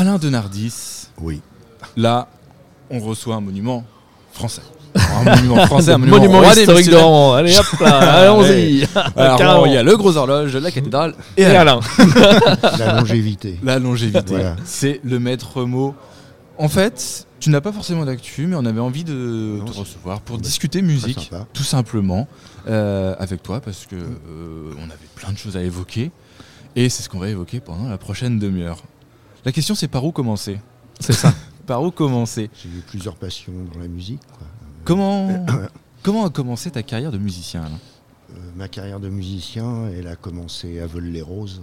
Alain Denardis, Oui. là, on reçoit un monument français. un monument français, un monument, Monument roi des historique de. Rouen. Allez hop là, allons-y. Alors, il y a le gros horloge, la cathédrale et Et Alain. La longévité. La longévité. Voilà. C'est le maître mot. En fait, tu n'as pas forcément d'actu, mais on avait envie de Non, te recevoir pour discuter musique, tout simplement, euh, avec toi, parce que euh, on avait plein de choses à évoquer, et c'est ce qu'on va évoquer pendant la prochaine demi-heure. La question, c'est par où commencer C'est ça. Par où commencer J'ai eu plusieurs passions dans la musique. quoi. Comment, comment a commencé ta carrière de musicien Alain? Euh, ma carrière de musicien, elle a commencé à Veul-les-Roses,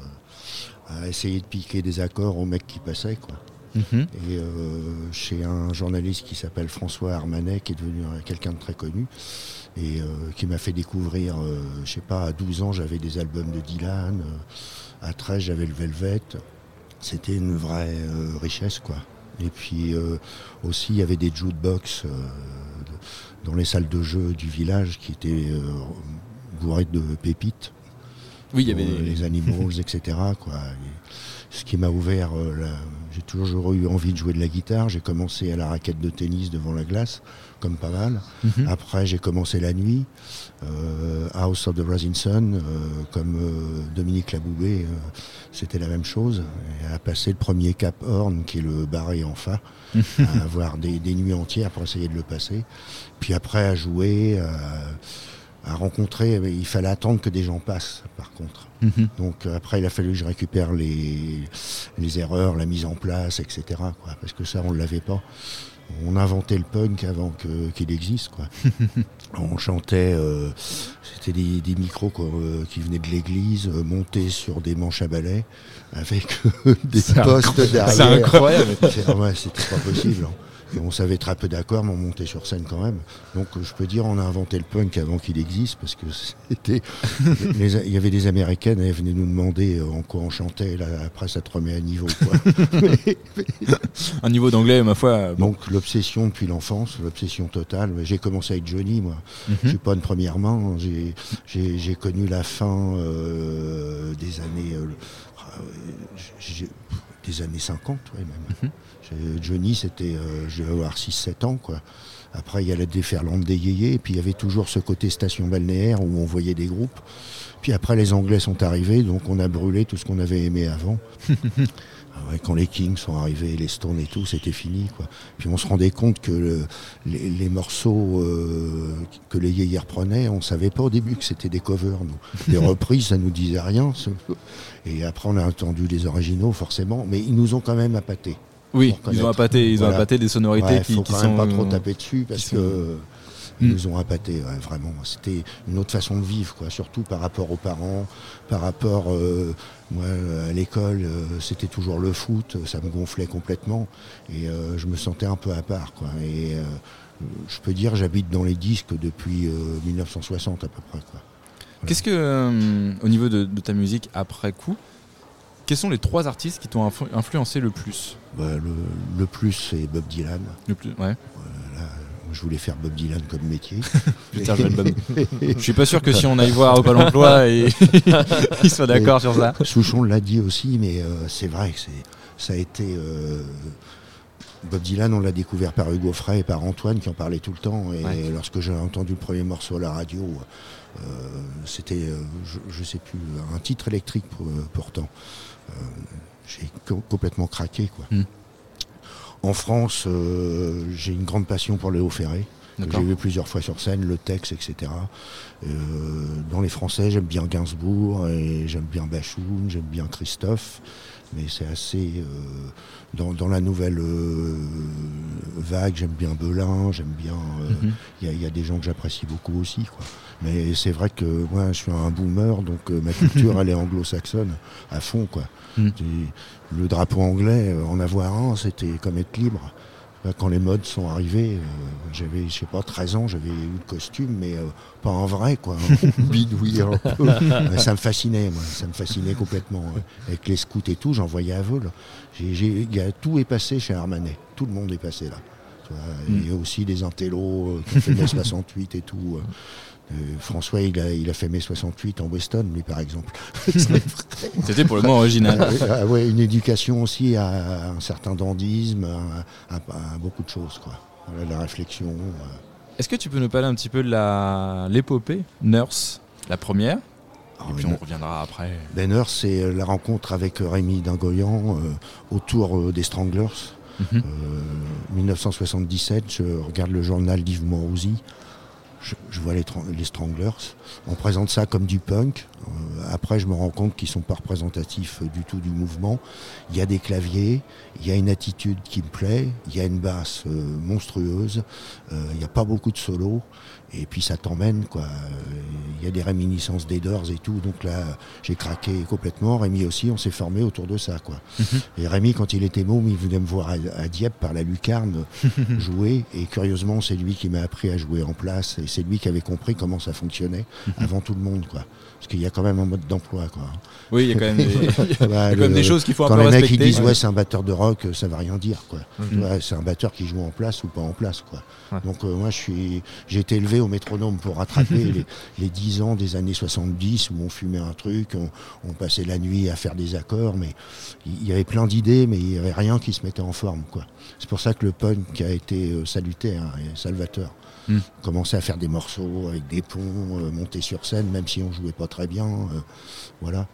euh, à essayer de piquer des accords aux mecs qui passaient. Quoi. Mhm. Et euh, chez un journaliste qui s'appelle François Armanet, qui est devenu euh, quelqu'un de très connu, et euh, qui m'a fait découvrir, euh, je sais pas, à 12 ans, j'avais des albums de Dylan, euh, à 13, j'avais le Velvet. C'était une vraie euh, richesse, quoi. Et puis euh, aussi, il y avait des jukebox euh, dans les salles de jeu du village qui étaient euh, bourrées de pépites Oui, il y avait les animaux, etc. Quoi. Et ce qui m'a ouvert, la- j'ai toujours eu envie de jouer de la guitare. J'ai commencé à la raquette de tennis devant la glace, comme pas mal. Mhm. Après, j'ai commencé la nuit, euh, House of the Rising Sun, euh, comme euh, Dominique Laboubé, c'était la même chose. Et à passer le premier cap Horn, qui est le barré en fa, à avoir des, des nuits entières pour essayer de le passer. Puis après, à jouer, à, à rencontrer, il fallait attendre que des gens passent, par contre. Mhm. Donc euh, après, il a fallu que je récupère les, les erreurs, la mise en place, etc. Quoi, parce que ça, on ne l'avait pas. On inventait le punk avant que- qu'il existe. Quoi. on chantait, euh, c'était des, des micros quoi, euh, qui venaient de l'église, euh, montés sur des manches à balai, avec des postes derrière. C'est incroyable. C'est- ouais, c'était pas possible. hein. Et on savait très peu d'accords, mais on montait sur scène quand même. Donc je peux dire, on a inventé le punk avant qu'il existe, parce que c'était. Il y avait des américaines, elles venaient nous demander euh, en quoi on chantait. Là, après, ça te remet à niveau. quoi. Mais- Un niveau d'anglais, ma foi. Bon. donc l'obsession depuis l'enfance, l'obsession totale. J'ai commencé avec Johnny, moi. Mhm. Je suis pas une première main. J'ai- connu la fin euh, des années. euh, euh, j'ai- des années 50, ouais, même. Mhm. Johnny, c'était. euh, je devais avoir 6-7 ans, quoi. Après, il y a la déferlante des yéyés, et puis il y avait toujours ce côté station balnéaire où on voyait des groupes. Puis après, les Anglais sont arrivés, donc on a brûlé tout ce qu'on avait aimé avant. Ah ouais, quand les Kings sont arrivés, les Stones et tout, c'était fini. Quoi. Puis on se rendait compte que le- les, les morceaux euh, que les yéyés reprenaient, on savait pas au début que c'était des covers. Nous. Des reprises, ça nous disait rien. Et après, on a entendu les originaux, forcément, mais ils nous ont quand même appâtés. Oui, ils ont appâté, ils ont appâté des sonorités Ouais, qui, faut qui quand sont même pas trop taper dessus parce que ils Mm. nous ont appâté, ouais, vraiment. C'était une autre façon de vivre, quoi. Surtout par rapport aux parents, par rapport, euh, moi, à l'école, euh, c'était toujours le foot, ça me gonflait complètement et euh, je me sentais un peu à part, quoi. Et je peux dire, j'habite dans les disques depuis euh, 1960 à peu près. Qu'est-ce que, au niveau de, de ta musique après coup, quels sont les trois artistes qui t'ont influ- influencé le plus? Bah, le, le plus, c'est Bob Dylan. le plus, ouais. Je voulais faire Bob Dylan comme métier. Putain, je suis pas sûr que si on aille voir au Pôle emploi, et... il soit d'accord sur ça. Souchon l'a dit aussi, mais euh, c'est vrai que c'est, ça a été. euh, Bob Dylan, on l'a découvert par Hugo Frey et par Antoine qui en parlait tout le temps. Et Ouais. lorsque j'ai entendu le premier morceau à la radio, euh, c'était, je, je sais plus, un titre électrique pour- pourtant. J'ai co- complètement craqué. Quoi. Hmm. En France, euh, j'ai une grande passion pour Léo Ferré. J'ai vu plusieurs fois sur scène, le texte, etc. Euh, dans les Français, j'aime bien Gainsbourg, et j'aime bien Bachoun, j'aime bien Christophe, mais c'est assez... euh, dans, dans la nouvelle euh, vague, j'aime bien Belin, j'aime bien... euh, Il Mhm. y, a- il y a des gens que j'apprécie beaucoup aussi. Quoi. Mais c'est vrai que moi, je suis un boomer, donc euh, ma culture, elle est anglo-saxonne à fond. Quoi. Mm. Le drapeau anglais, euh, en avoir un, c'était comme être libre. Là, Quand les modes sont arrivés, euh, j'avais, je sais pas, 13 ans, j'avais eu le costume, mais euh, pas en vrai, quoi. Bidouille un peu. Ça me fascinait, moi. Ça me fascinait complètement. Avec les scouts et tout, j'en voyais à vol. J'ai, j'ai- il y a- tout est passé chez Armanet. Tout le monde est passé là. Il y a aussi des intellos euh, qui fait mai 68 et tout. Euh. François, il a, il a fait mai 68 en Weston, lui, par exemple. C'était pour le mot original. Ah ah ouais, une éducation aussi à, un certain dandisme, à, à- à beaucoup de choses, quoi. La réflexion. euh. Est-ce que tu peux nous parler un petit peu de la l'épopée Nurse, la première? Alors, Et puis on reviendra après. Benner, c'est euh, la rencontre avec Rémi Dingoyan autour des Stranglers. Mhm. Euh, 1977, je regarde le journal d'Yves Morosi. Je, vois les, Tran- les Stranglers. On présente ça comme du punk. Après, je me rends compte qu'ils sont pas représentatifs du tout du mouvement. Il y a des claviers, il y a une attitude qui me plaît, il y a une basse euh, monstrueuse, euh, il n'y a pas beaucoup de solos. Et puis ça t'emmène, quoi. Il y a des réminiscences des Doors et tout. Donc là, j'ai craqué complètement. Rémi aussi, on s'est formé autour de ça, quoi. Et Rémi, quand il était môme, il venait me voir à, à Dieppe par la lucarne jouer. Et curieusement, c'est lui qui m'a appris à jouer en place. Et c'est lui qui avait compris comment ça fonctionnait avant tout le monde, quoi. Parce qu'il y a quand même un mode d'emploi, quoi. Oui, il y a quand même des, il y a quand même le- des choses qu'il faut un Quand peu les mecs respecter. ils disent ouais c'est un batteur de rock, euh, ça va rien dire quoi. Mhm. Ouais, c'est un batteur qui joue en place ou pas en place quoi. Ouais. Donc euh, moi je suis j'ai été élevé au métronome pour rattraper les, les 10 ans des années 70 où on fumait un truc, on, on passait la nuit à faire des accords, mais il y, avait plein d'idées, mais il y avait rien qui se mettait en forme quoi. C'est pour ça que le punk a été euh, salutaire et salvateur. Mm. Commencer à faire des morceaux avec des ponts, euh, monter sur scène, même si on jouait pas très bien, euh, voilà.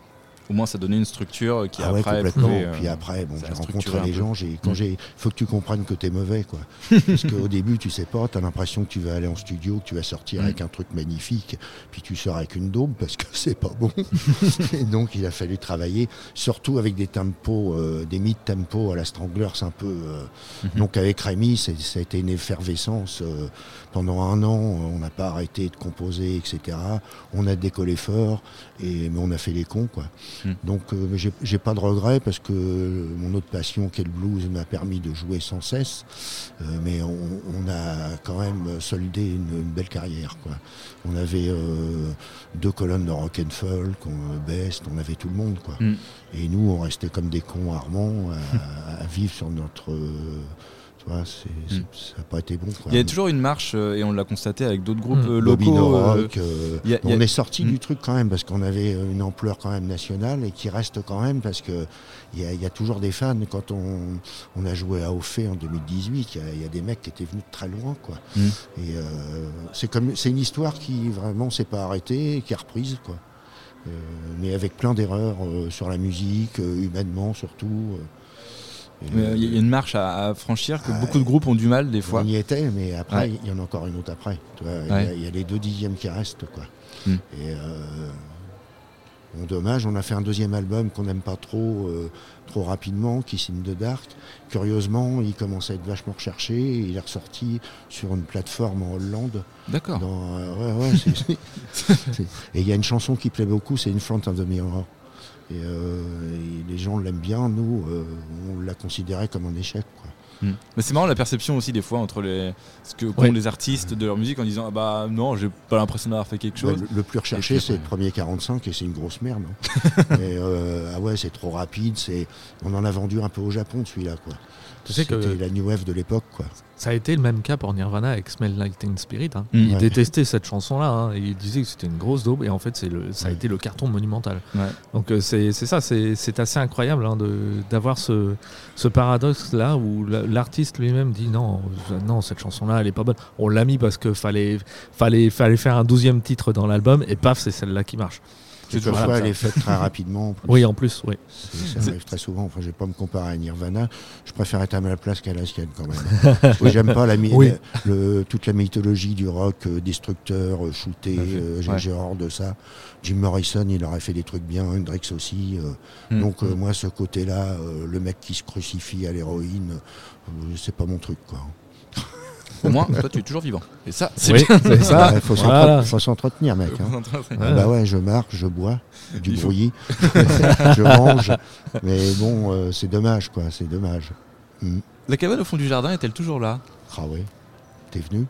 Au moins, ça donnait une structure qui Ah ouais, après complètement. pouvait, euh, Puis après, bon, j'ai rencontré les gens. J'ai, quand Mm. j'ai, faut que tu comprennes que t'es mauvais, quoi. Parce qu'au début, tu sais pas, t'as l'impression que tu vas aller en studio, que tu vas sortir Mm. avec un truc magnifique, puis tu sors avec une daube parce que c'est pas bon. Et donc, il a fallu travailler, surtout avec des tempos, euh, des mid-tempos à la Stranglers un peu. euh, Mhm. Donc, avec Rémi, c'est- ça a été une effervescence. euh, pendant un an, on n'a pas arrêté de composer, etc. On a décollé fort, et, mais on a fait les cons, quoi. Mm. Donc, euh, j'ai pas de regrets parce que mon autre passion, qui est le blues, m'a permis de jouer sans cesse. Euh, mais on, on a quand même soldé une, une belle carrière, quoi. On avait euh, deux colonnes de rock and folk, on, Best, on avait tout le monde, quoi. Mm. Et nous, on restait comme des cons armands à, à vivre sur notre. Euh, tu vois, c'est- c'est- Mm. ça n'a pas été bon. Quoi. Il y a toujours une marche, euh, et on l'a constaté avec d'autres groupes Mm. Bobino locaux. Rock, euh, a- a- on est sorti Mm. du truc quand même parce qu'on avait une ampleur quand même nationale et qui reste quand même parce que il y, a- y a toujours des fans. Quand on, on a joué à Ophé en 2018, il y a- il y, a des mecs qui étaient venus de très loin, quoi. Mm. Et euh, c'est comme c'est une histoire qui vraiment s'est pas arrêtée, et qui est reprise, quoi. Euh, mais avec plein d'erreurs euh, sur la musique, euh, humainement surtout. euh. Et, mais, euh, Il y a une marche à, à franchir que Ah, beaucoup de groupes ont du mal des fois. on y était, mais après, Ouais. il y en a encore une autre après. Il, y Ouais. a, il y a les deux dixièmes qui restent. Quoi. Hmm. Et euh, bon, dommage, on a fait un deuxième album qu'on n'aime pas trop, euh, trop rapidement, qui signe de Dark. Curieusement, il commence à être vachement recherché. et Il est ressorti sur une plateforme en Hollande. D'accord. Euh, ouais, et il y a une chanson qui plaît beaucoup, c'est In Front of the Mirror. Et, euh, et les gens l'aiment bien, nous, euh, on l'a considéré comme un échec. Quoi. Mm. Mais c'est marrant la perception aussi des fois entre les ce que qu'ont Ouais. les artistes de leur musique en disant ah bah non j'ai pas l'impression d'avoir fait quelque chose. Ouais, le, le plus recherché, c'est le premier 45 et c'est une grosse merde. hein. Mais, euh, ah ouais, c'est trop rapide. C'est, on en a vendu un peu au Japon, celui-là, quoi. Tu sais que- la new wave de l'époque, quoi. Ça a été le même cas pour Nirvana avec Smell Like Teen Spirit. hein. Mm. Il Ouais. détestait cette chanson-là. hein, et il disait que c'était une grosse daube. Et en fait, c'est le, ça a Ouais. été le carton monumental. Ouais. Donc euh, c'est c'est ça, c'est c'est assez incroyable hein, de- d'avoir ce, ce paradoxe-là où la- l'artiste lui-même dit non, euh, non, cette chanson-là, elle est pas bonne. On l'a mis parce que fallait, fallait, fallait faire un douzième titre dans l'album et paf, c'est celle-là qui marche. Et toujours parfois, comme elle ça. est faite très rapidement. en. Oui, en plus, oui. C'est- Ça arrive très souvent. Enfin, je vais pas me comparer à Nirvana. Je préfère être à ma place qu'à la sienne, quand même. oui, j'aime pas la, Oui. le- toute la mythologie du rock euh, destructeur, euh, shooté. Euh, J'ai Ouais. de ça. Jim Morrison, il aurait fait des trucs bien. Hendrix aussi. euh, Mm. Donc, euh, moi, ce côté-là, euh, le mec qui se crucifie à l'héroïne, euh, c'est pas mon truc, quoi. Au moins toi tu es toujours vivant. Et ça c'est Oui, bien. c'est ça. Il faut Voilà. s'entretenir, mec. hein. Ah bah ouais, je marche, je bois, du Il brouillis, je mange, mais bon, euh, c'est dommage, quoi, c'est dommage. Hmm. La cabane au fond du jardin est-elle toujours là? Ah ouais, t'es venu,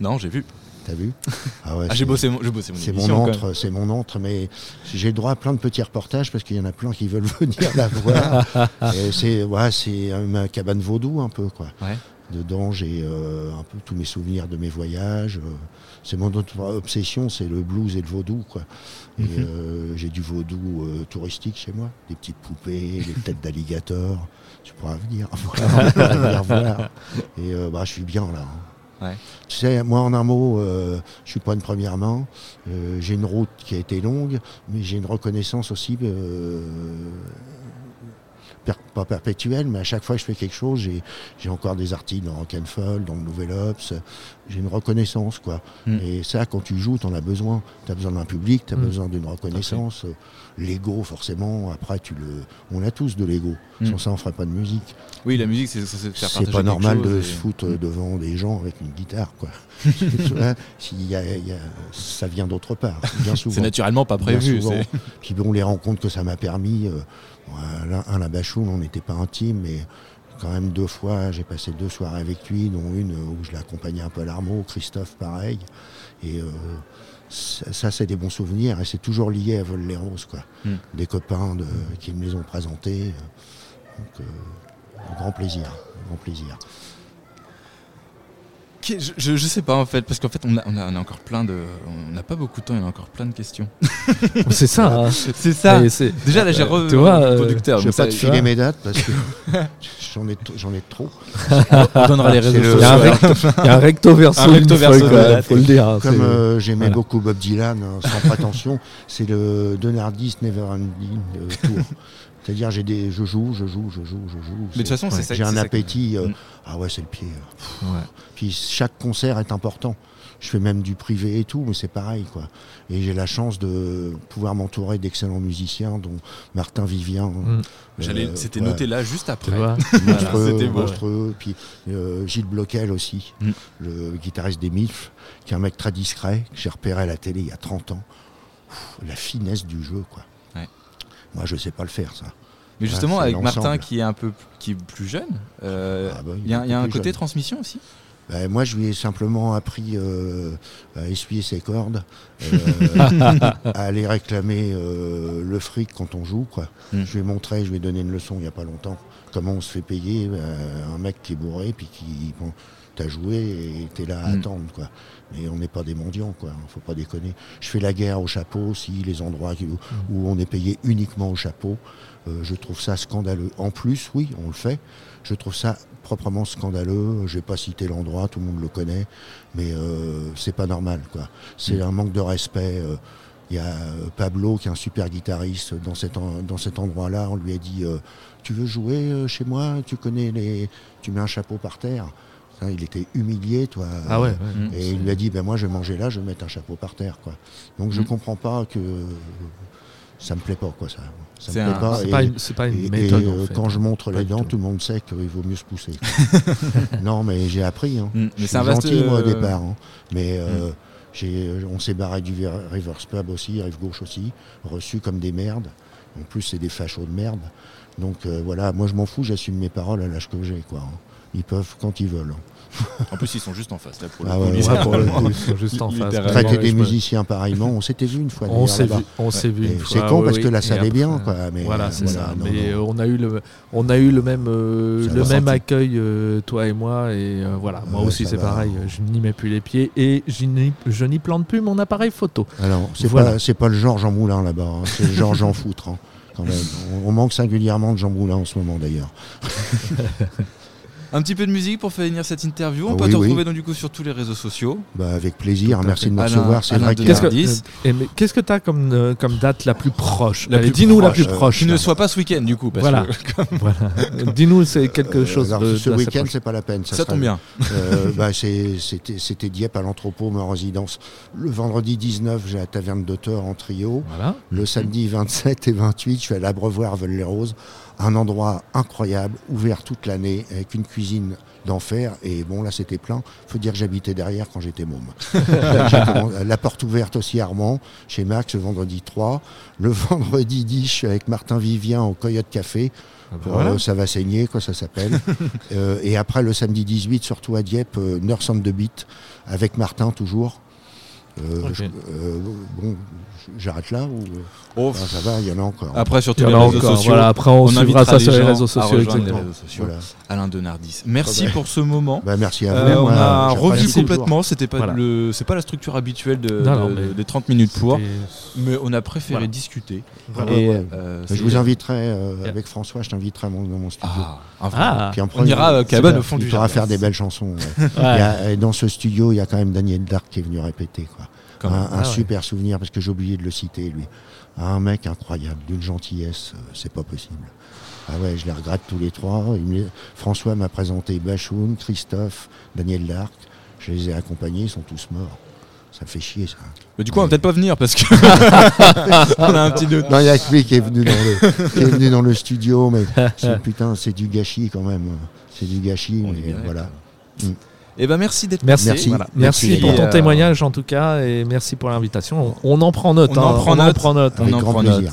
Non j'ai vu. T'as vu Ah ouais, Ah, j'ai bossé mon, C'est mon antre, c'est mon antre, mais j'ai le droit à plein de petits reportages parce qu'il y en a plein qui veulent venir la voir. C'est ouais, c'est euh, ma cabane vaudou un peu quoi. Ouais. Dedans, j'ai euh, un peu tous mes souvenirs de mes voyages. euh, c'est mon autre obsession, c'est le blues et le vaudou. Quoi. Et Mhm. euh, j'ai du vaudou euh, touristique chez moi, des petites poupées, des têtes d'alligator. Tu pourras venir, voilà, venir voir. Et bah, je suis bien là. hein. Tu sais, moi en un mot, euh, je suis pas une première main. Euh, j'ai une route qui a été longue, mais j'ai une reconnaissance aussi, euh, per- pas perpétuelle, mais à chaque fois que je fais quelque chose, j'ai, j'ai encore des articles dans Rock'n'Fall, dans le Nouvel Ops. J'ai une reconnaissance, quoi. Mm. Et ça, quand tu joues, tu en as besoin. Tu as besoin d'un public, tu as Mm. besoin d'une reconnaissance. L'ego, forcément, après, tu le... on a tous de l'ego. Mm. Sans ça, on ferait pas de musique. Oui, la musique, c'est faire C'est pas normal de et- se foutre Mm. devant des gens avec une guitare, quoi. Hein, s'il y a- il y a- ça vient d'autre part, bien souvent. C'est naturellement pas prévu. Puis bon, les rencontres que ça m'a permis, euh, voilà, un la Bachoum, on n'était pas intime, mais quand même deux fois, j'ai passé deux soirées avec lui, dont une où je l'accompagnais un peu à l'armeau, Christophe pareil. Et euh, ça, ça, c'est des bons souvenirs et c'est toujours lié à Vol-les-Roses, quoi. Mm. Des copains de, qui me les ont présentés. Donc, euh, un grand plaisir, un grand plaisir. Je, je, je sais pas en fait, parce qu'en fait on a, on, a, on a encore plein de. On n'a pas beaucoup de temps, il y a encore plein de questions. C'est ça. hein. C'est ça Déjà là j'ai Euh, re tu vois, euh, producteur. je vais pas te filer mes dates parce que j'en ai, t- j'en ai trop. on donnera les réseaux sociaux. recto, il y a un recto verso, Un recto verso faut le dire. hein, Comme euh, j'aimais voilà. beaucoup Bob Dylan, hein, sans prétention, c'est le Donardis Never Ending euh, Tour. C'est-à-dire, j'ai des, je joue, je joue, je joue, je joue. Mais de toute façon, c'est ça. J'ai un appétit. euh, Mm. ah ouais, c'est le pied. Ouais. Puis chaque concert est important. Je fais même du privé et tout, mais c'est pareil, quoi. Et j'ai la chance de pouvoir m'entourer d'excellents musiciens, dont Martin Vivien. Mm. J'allais- euh, C'était ouais, noté là juste après. vois monstrueux, c'était beau. monstrueux. Puis euh, Gilles Bloquel aussi, Mm. le guitariste des MILF, qui est un mec très discret, que j'ai repéré à la télé il y a 30 ans. Pff, la finesse du jeu, quoi. Moi, je sais pas le faire, ça. Mais justement, avec. Martin qui est un peu qui est plus jeune, euh, Ah bah, il y a, il y a est un côté jeune. transmission aussi? Ben, moi, je lui ai simplement appris euh, à essuyer ses cordes, euh, à aller réclamer euh, le fric quand on joue. Quoi. Mm. Je lui ai montré, je lui ai donné une leçon il n'y a pas longtemps, comment on se fait payer euh, un mec qui est bourré, puis qui bon, t'as joué et t'es là à Mm. attendre. Quoi. Mais on n'est pas des mendiants, quoi. faut pas déconner. Je fais la guerre au chapeau aussi, les endroits qui- où, où on est payé uniquement au chapeau. Euh, je trouve ça scandaleux. En plus, oui, on le fait. Je trouve ça proprement scandaleux. Je vais pas citer l'endroit, tout le monde le connaît, mais euh, c'est pas normal, quoi. C'est Mm. un manque de respect. Il y a euh, Pablo, qui est un super guitariste, dans cet, en- dans cet endroit-là, on lui a dit euh, Tu veux jouer euh, chez moi? Tu connais les. Tu mets un chapeau par terre. Il était humilié, toi. Ah ouais, ouais. Mm. Et il lui a dit, ben moi je vais manger là, je vais mettre un chapeau par terre. Quoi. Donc je Mm. comprends pas que ça me plaît pas, quoi, ça. Ça C'est me plaît un- pas. C'est et- pas, une- c'est pas une et- méthode. et, en euh, fait. quand je montre Pas les dents, tout. tout le monde sait qu'il vaut mieux se pousser. non, mais j'ai appris. Hein. Mm. Je Mais suis gentil, moi, au départ. hein. Mais euh, j'ai- on s'est barré du Ver- Rivers Pub aussi, Rive Gauche aussi, reçus comme des merdes. En plus, c'est des fachos de merde. Donc euh, voilà, moi je m'en fous, j'assume mes paroles à l'âge que j'ai. hein. Ils peuvent quand ils veulent. En plus, ils sont juste en face là pour Ah coup. ouais, Lui, ouais, c'est- pour le coup, ils sont juste en face. Traiter Ouais, des musiciens pareillement, on s'était vu une fois. On s'est vu, on s'est vu Et une c'est con parce oui. que salle est après, bien, quoi, mais, voilà, euh, c'est voilà, ça. non, mais non. euh, on a eu le, on a eu le même, euh, Ça le même accueil, euh, toi et moi, et euh, voilà. Moi Ouais, aussi, ça c'est pareil. Je n'y mets plus les pieds et je n'y plante plus mon appareil photo. Alors, c'est Voilà. pas, c'est pas le Georges en Moulin là-bas, hein, c'est le Georges en foutre. hein, quand même. On, on manque singulièrement de Jean Moulin en ce moment d'ailleurs. Un petit peu de musique pour finir cette interview. On Ah peut oui, te oui. retrouver donc du coup sur tous les réseaux sociaux. Bah, avec plaisir, Tout merci de me recevoir. C'est vrai de qu'il y a- Qu'est-ce que, que tu as comme, euh, comme date la plus proche La Allez, plus Dis-nous la proche, plus euh, proche. Qui ne soit pas ce week-end du coup. Parce Voilà. que- Voilà. Dis-nous, c'est quelque Euh, chose alors, de. ce week-end, c'est pas la peine. Ça, tombe bien. Euh, bah, c'était, Dieppe à l'entrepôt, ma résidence. Le vendredi 19, j'ai la taverne d'auteur en trio. Voilà. Le samedi 27 et 28, je suis à l'Abreuvoir Veul-les-Roses, un endroit incroyable, ouvert toute l'année, avec une cuisine d'enfer. Et bon, là, c'était plein. faut dire que j'habitais derrière quand j'étais môme. La porte ouverte aussi à Armand, chez Max, le vendredi 3. Le vendredi 10, je suis avec Martin Vivien au Coyote Café. Ah bah Euh, ça va saigner, quoi, ça s'appelle. Euh, et après, le samedi 18, surtout à Dieppe, euh, Nurse the Beat, avec Martin toujours. Euh, Ok. je- bon, j'arrête là ou Oh, Ah, ça va, il y en a encore. Après, sur tous les a réseaux encore. sociaux, Voilà, après, on, suivra invitera ça sur les gens réseaux à sociaux. rejoindre les réseaux sociaux. Voilà. Alain Denardis. Merci Ah pour ce moment. Bah, merci à vous. Euh, on moi, a revu complètement, c'était pas Voilà. le, c'est pas la structure habituelle de, Non, non, de- mais des 30 minutes pour, mais on a préféré Voilà. discuter. Voilà. Et, Ouais, ouais. euh, Je vous inviterai, euh, avec François, je t'inviterai dans mon studio. Ah. Ah, Puis en on premier, ira cabane au fond du jardin. faire des belles chansons. dans ce studio, il y a quand même Daniel Dark qui est venu répéter. Quoi. Un, un Ah ouais. super souvenir, parce que j'ai oublié de le citer, lui. Un mec incroyable, d'une gentillesse, euh, c'est pas possible. Ah ouais, je les regrette tous les trois. Il me- François m'a présenté Bachoun, Christophe, Daniel Dark. Je les ai accompagnés, ils sont tous morts. Ça fait chier, ça. Mais du coup, on va peut-être pas venir parce que on a un petit doute. Non, il y a que lui qui est venu dans le, qui est venu dans le studio, mais c'est- putain, c'est du gâchis quand même. C'est du gâchis, On mais voilà. Eh ben merci d'être Merci, passé. voilà. Merci. merci pour ton euh, témoignage en tout cas et merci pour l'invitation. On, on en prend note. on en hein. prend on note. en prend note. On en grand prend plaisir. note.